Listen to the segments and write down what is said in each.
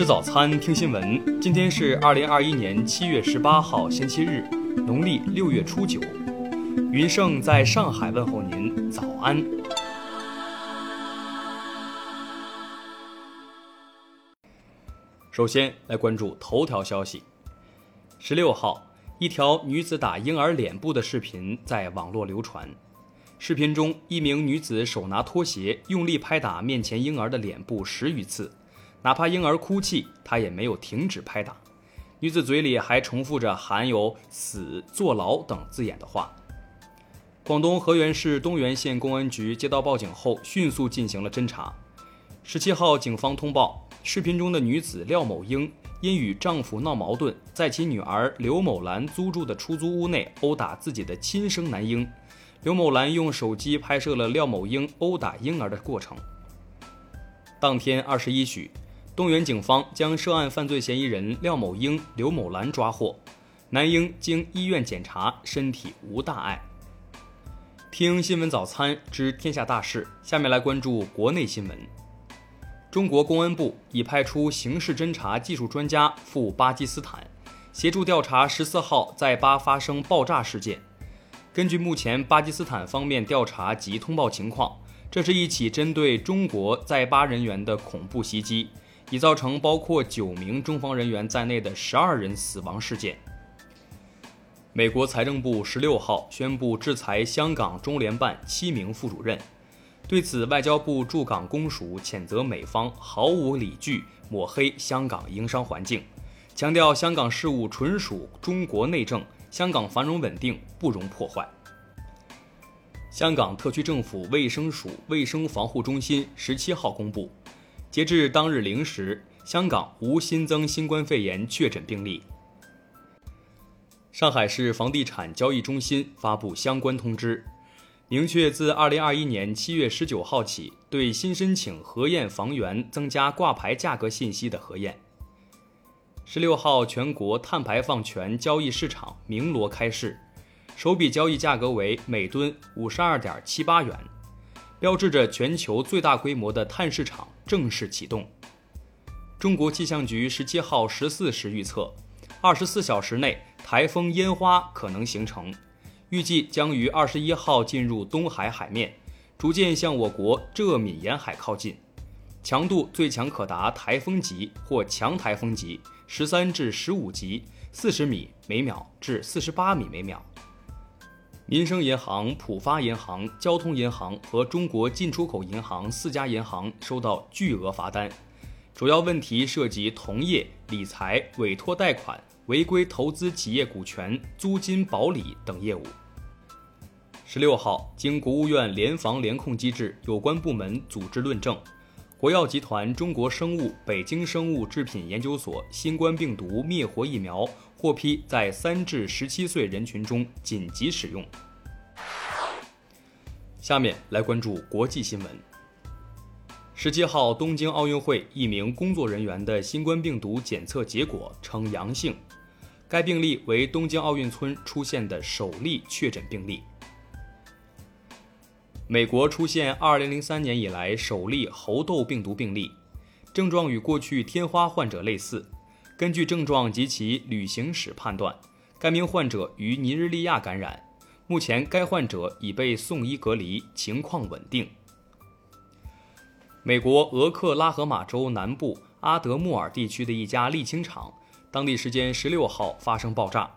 吃早餐，听新闻。今天是二零二一年七月十八号，星期日，农历六月初九。云盛在上海问候您，早安。首先来关注头条消息。十六号，一条女子打婴儿脸部的视频在网络流传。视频中，一名女子手拿拖鞋，用力拍打面前婴儿的脸部十余次，哪怕婴儿哭泣，她也没有停止拍打。女子嘴里还重复着含有“死”“坐牢”等字眼的话。广东河源市东源县公安局接到报警后，迅速进行了侦查。十七号，警方通报，视频中的女子廖某英因与丈夫闹矛盾，在其女儿刘某兰租住的出租屋内殴打自己的亲生男婴。刘某兰用手机拍摄了廖某英殴打婴儿的过程。当天二十一许，东源警方将涉案犯罪嫌疑人廖某英、刘某兰抓获。男婴经医院检查，身体无大碍。听新闻早餐知天下大事，下面来关注国内新闻。中国公安部已派出刑事侦查技术专家赴巴基斯坦，协助调查十四号在巴发生爆炸事件。根据目前巴基斯坦方面调查及通报情况，这是一起针对中国在巴人员的恐怖袭击，已造成包括九名中方人员在内的十二人死亡事件。美国财政部十六号宣布制裁香港中联办七名副主任，对此，外交部驻港公署谴责美方毫无理据抹黑香港营商环境，强调香港事务纯属中国内政。香港繁荣稳定不容破坏。香港特区政府卫生署卫生防护中心十七号公布，截至当日零时，香港无新增新冠肺炎确诊病例。上海市房地产交易中心发布相关通知，明确自二零二一年七月十九号起，对新申请核验房源增加挂牌价格信息的核验。十六号，全国碳排放权交易市场鸣锣开市，首笔交易价格为每吨五十二点七八元，标志着全球最大规模的碳市场正式启动。中国气象局十七号十四时预测，二十四小时内台风烟花可能形成，预计将于二十一号进入东海海面，逐渐向我国浙闽沿海靠近，强度最强可达台风级或强台风级。十三至十五级，四十米每秒至四十八米每秒。民生银行、浦发银行、交通银行和中国进出口银行四家银行收到巨额罚单，主要问题涉及同业理财、委托贷款、违规投资企业股权、租金保理等业务。十六号，经国务院联防联控机制有关部门组织论证。国药集团中国生物北京生物制品研究所新冠病毒灭活疫苗获批在三至十七岁人群中紧急使用。下面来关注国际新闻。十七号，东京奥运会一名工作人员的新冠病毒检测结果呈阳性，该病例为东京奥运村出现的首例确诊病例。美国出现2003年以来首例猴痘病毒病例，症状与过去天花患者类似。根据症状及其旅行史判断，该名患者于尼日利亚感染。目前，该患者已被送医隔离，情况稳定。美国俄克拉荷马州南部阿德穆尔地区的一家沥青厂，当地时间十六号发生爆炸，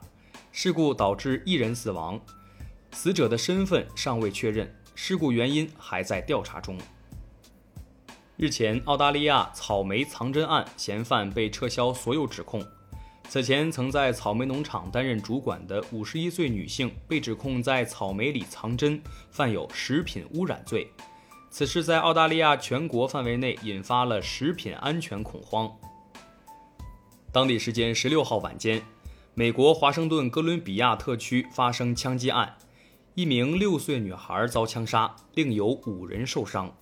事故导致一人死亡，死者的身份尚未确认。事故原因还在调查中。日前，澳大利亚草莓藏针案嫌犯被撤销所有指控。此前曾在草莓农场担任主管的51岁女性被指控在草莓里藏针，犯有食品污染罪。此事在澳大利亚全国范围内引发了食品安全恐慌。当地时间16号晚间，美国华盛顿哥伦比亚特区发生枪击案。一名六岁女孩遭枪杀，另有五人受伤。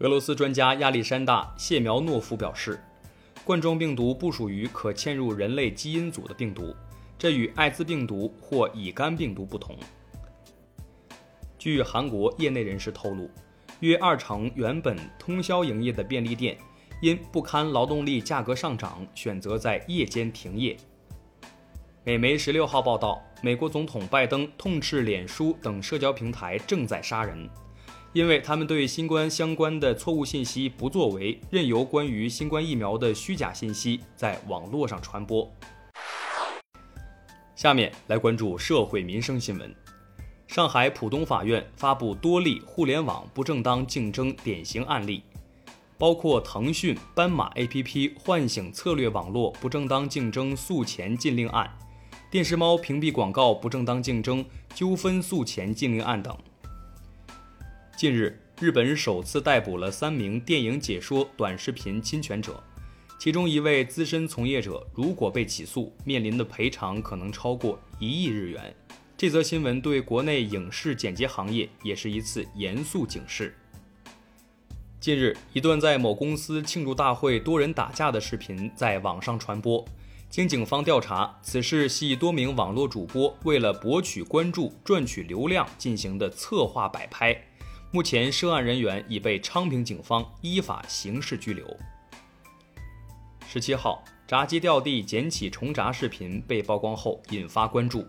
俄罗斯专家亚历山大·谢苗诺夫表示，冠状病毒不属于可嵌入人类基因组的病毒，这与艾滋病毒或乙肝病毒不同。据韩国业内人士透露，约二成原本通宵营业的便利店，因不堪劳动力价格上涨，选择在夜间停业。美媒十六号报道，美国总统拜登痛斥脸书等社交平台正在杀人，因为他们对新冠相关的错误信息不作为，任由关于新冠疫苗的虚假信息在网络上传播。下面来关注社会民生新闻。上海浦东法院发布多例互联网不正当竞争典型案例，包括腾讯斑马 APP 唤醒策略网络不正当竞争诉前禁令案。电视猫屏蔽广告不正当竞争纠纷诉前禁令案等。近日，日本首次逮捕了三名电影解说短视频侵权者，其中一位资深从业者如果被起诉，面临的赔偿可能超过一亿日元。这则新闻对国内影视剪辑行业也是一次严肃警示。近日，一段在某公司庆祝大会多人打架的视频在网上传播。经警方调查，此事系多名网络主播为了博取关注、赚取流量进行的策划摆拍。目前，涉案人员已被昌平警方依法刑事拘留。十七号，炸鸡掉地捡起重炸视频被曝光后引发关注。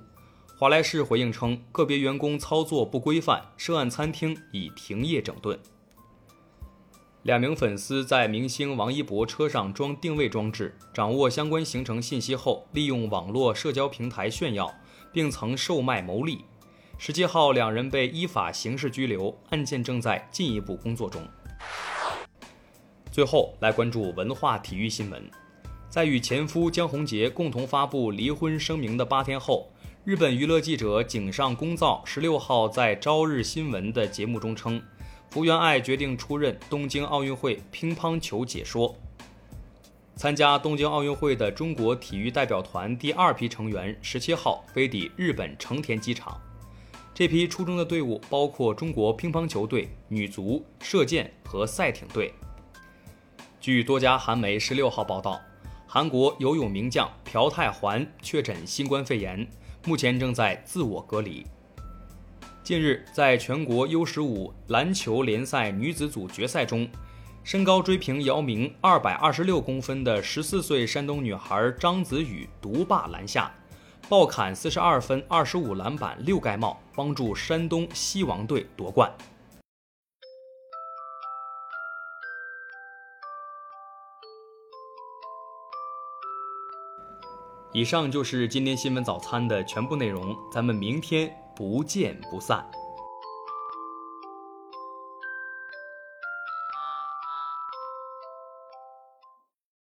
华莱士回应称，个别员工操作不规范，涉案餐厅已停业整顿。两名粉丝在明星王一博车上装定位装置，掌握相关行程信息后，利用网络社交平台炫耀，并曾售卖牟利。十七号，两人被依法刑事拘留，案件正在进一步工作中。最后来关注文化体育新闻，在与前夫江宏杰共同发布离婚声明的八天后，日本娱乐记者井上公造十六号在朝日新闻的节目中称。福原爱决定出任东京奥运会乒乓球解说。参加东京奥运会的中国体育代表团第二批成员十七号飞抵日本成田机场。这批出征的队伍包括中国乒乓球队、女足、射箭和赛艇队。据多家韩媒十六号报道，韩国游泳名将朴泰桓确诊新冠肺炎，目前正在自我隔离。近日，在全国 U 十五篮球联赛女子组决赛中，身高追平姚明二百二十六公分的十四岁山东女孩张子雨独霸篮下，爆砍四十二分、二十五篮板、六盖帽，帮助山东西王队夺冠。以上就是今天新闻早餐的全部内容，咱们明天。不见不散。